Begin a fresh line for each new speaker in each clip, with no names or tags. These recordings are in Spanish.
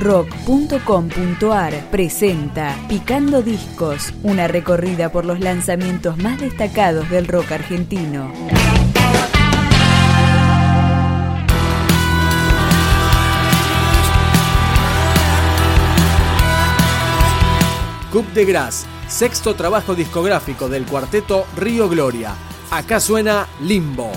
rock.com.ar presenta Picando Discos, una recorrida por los lanzamientos más destacados del rock argentino.
Cup de Gras, sexto trabajo discográfico del cuarteto Río Gloria. Acá suena Limbo.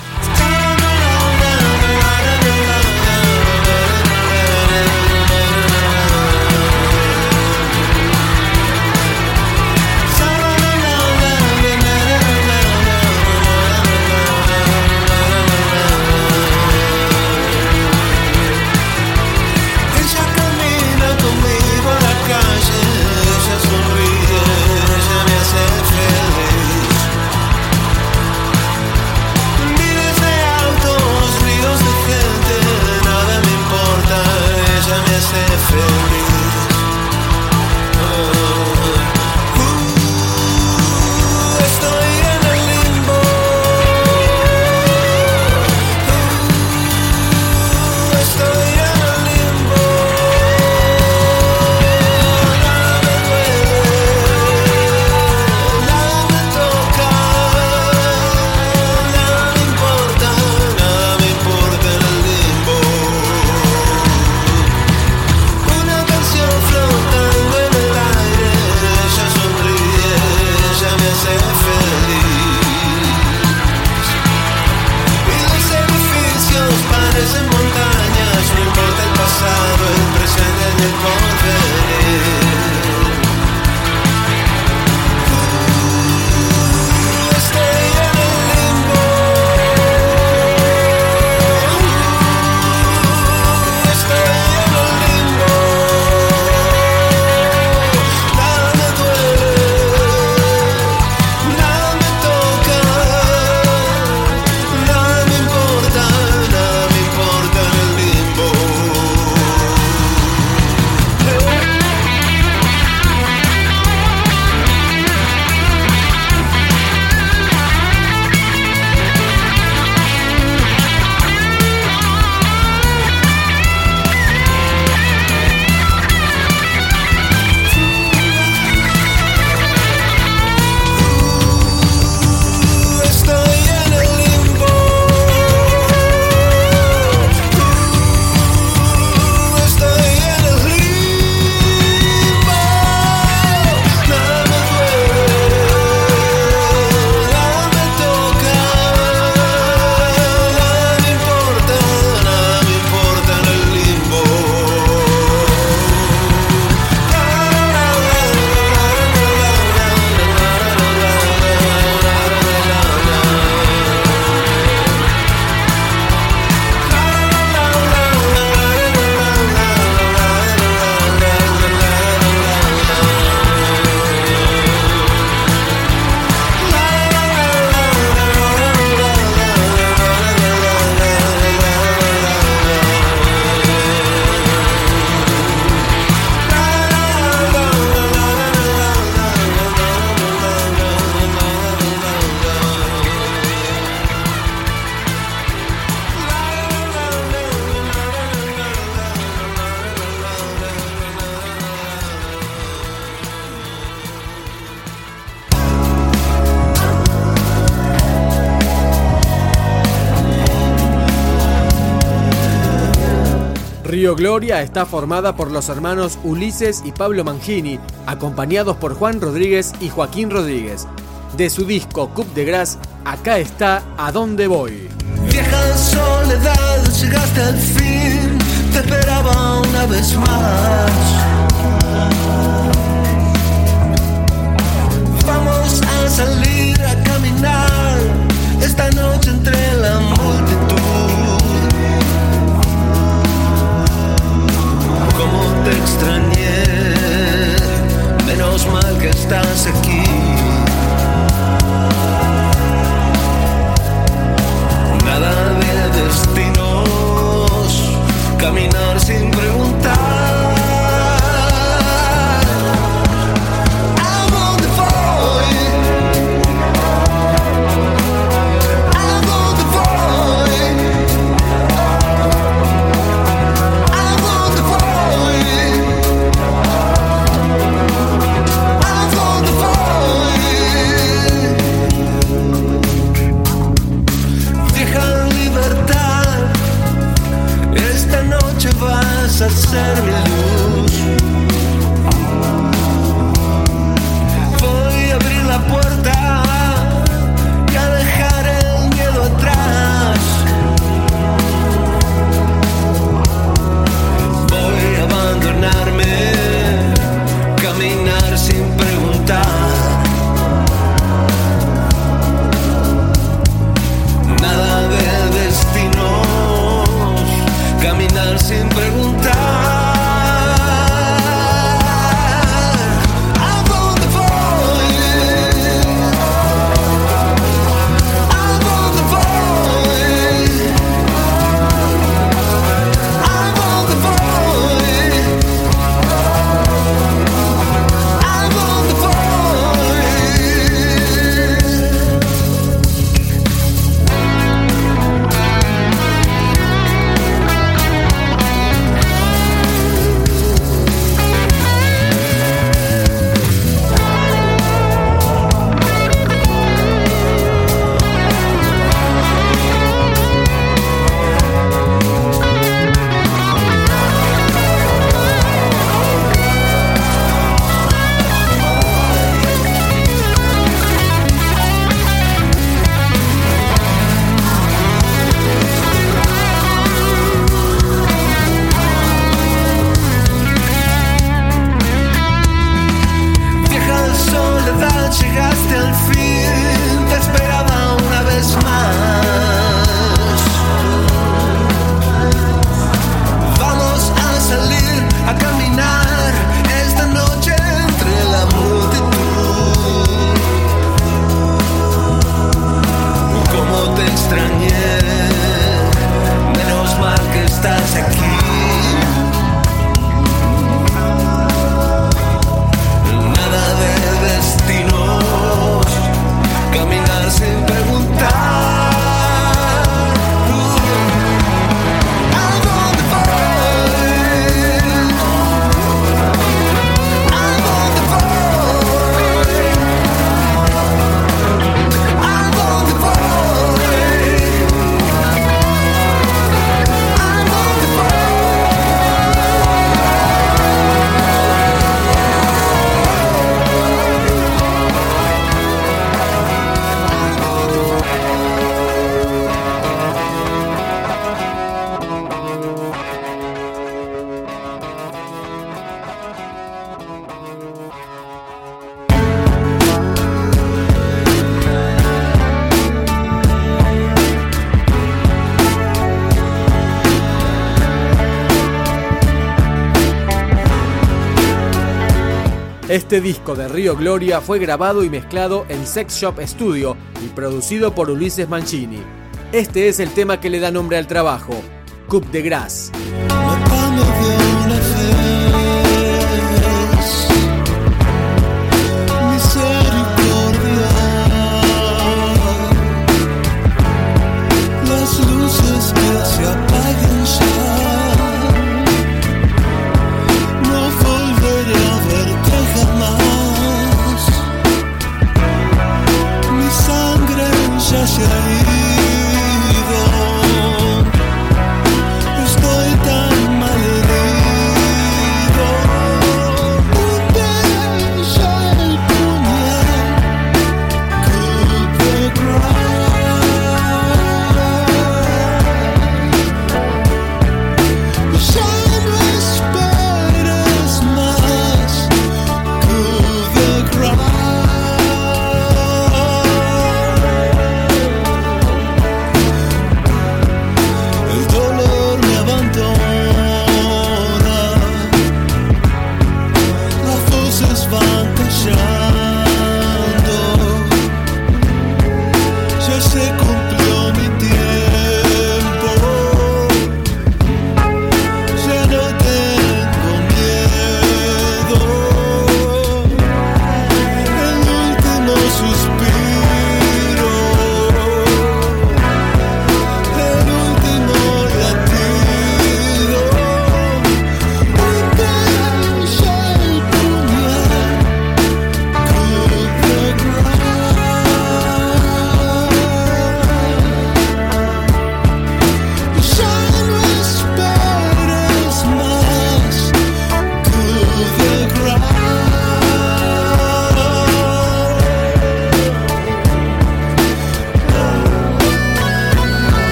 Gloria está formada por los hermanos Ulises y Pablo Mangini, acompañados por Juan Rodríguez y Joaquín Rodríguez. De su disco Cup de Gras, acá está A dónde voy.
Vieja soledad, llegaste al fin, te esperaba una vez más. Vamos a salir a caminar esta noche entre la multitud. Te extrañé, menos mal que estás aquí.
Este disco de Río Gloria fue grabado y mezclado en Sex Shop Studio y producido por Ulises Mancini. Este es el tema que le da nombre al trabajo, Coupe de Grasse.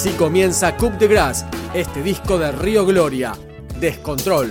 Así comienza Coupe de Gras, este disco de Río Gloria, Descontrol.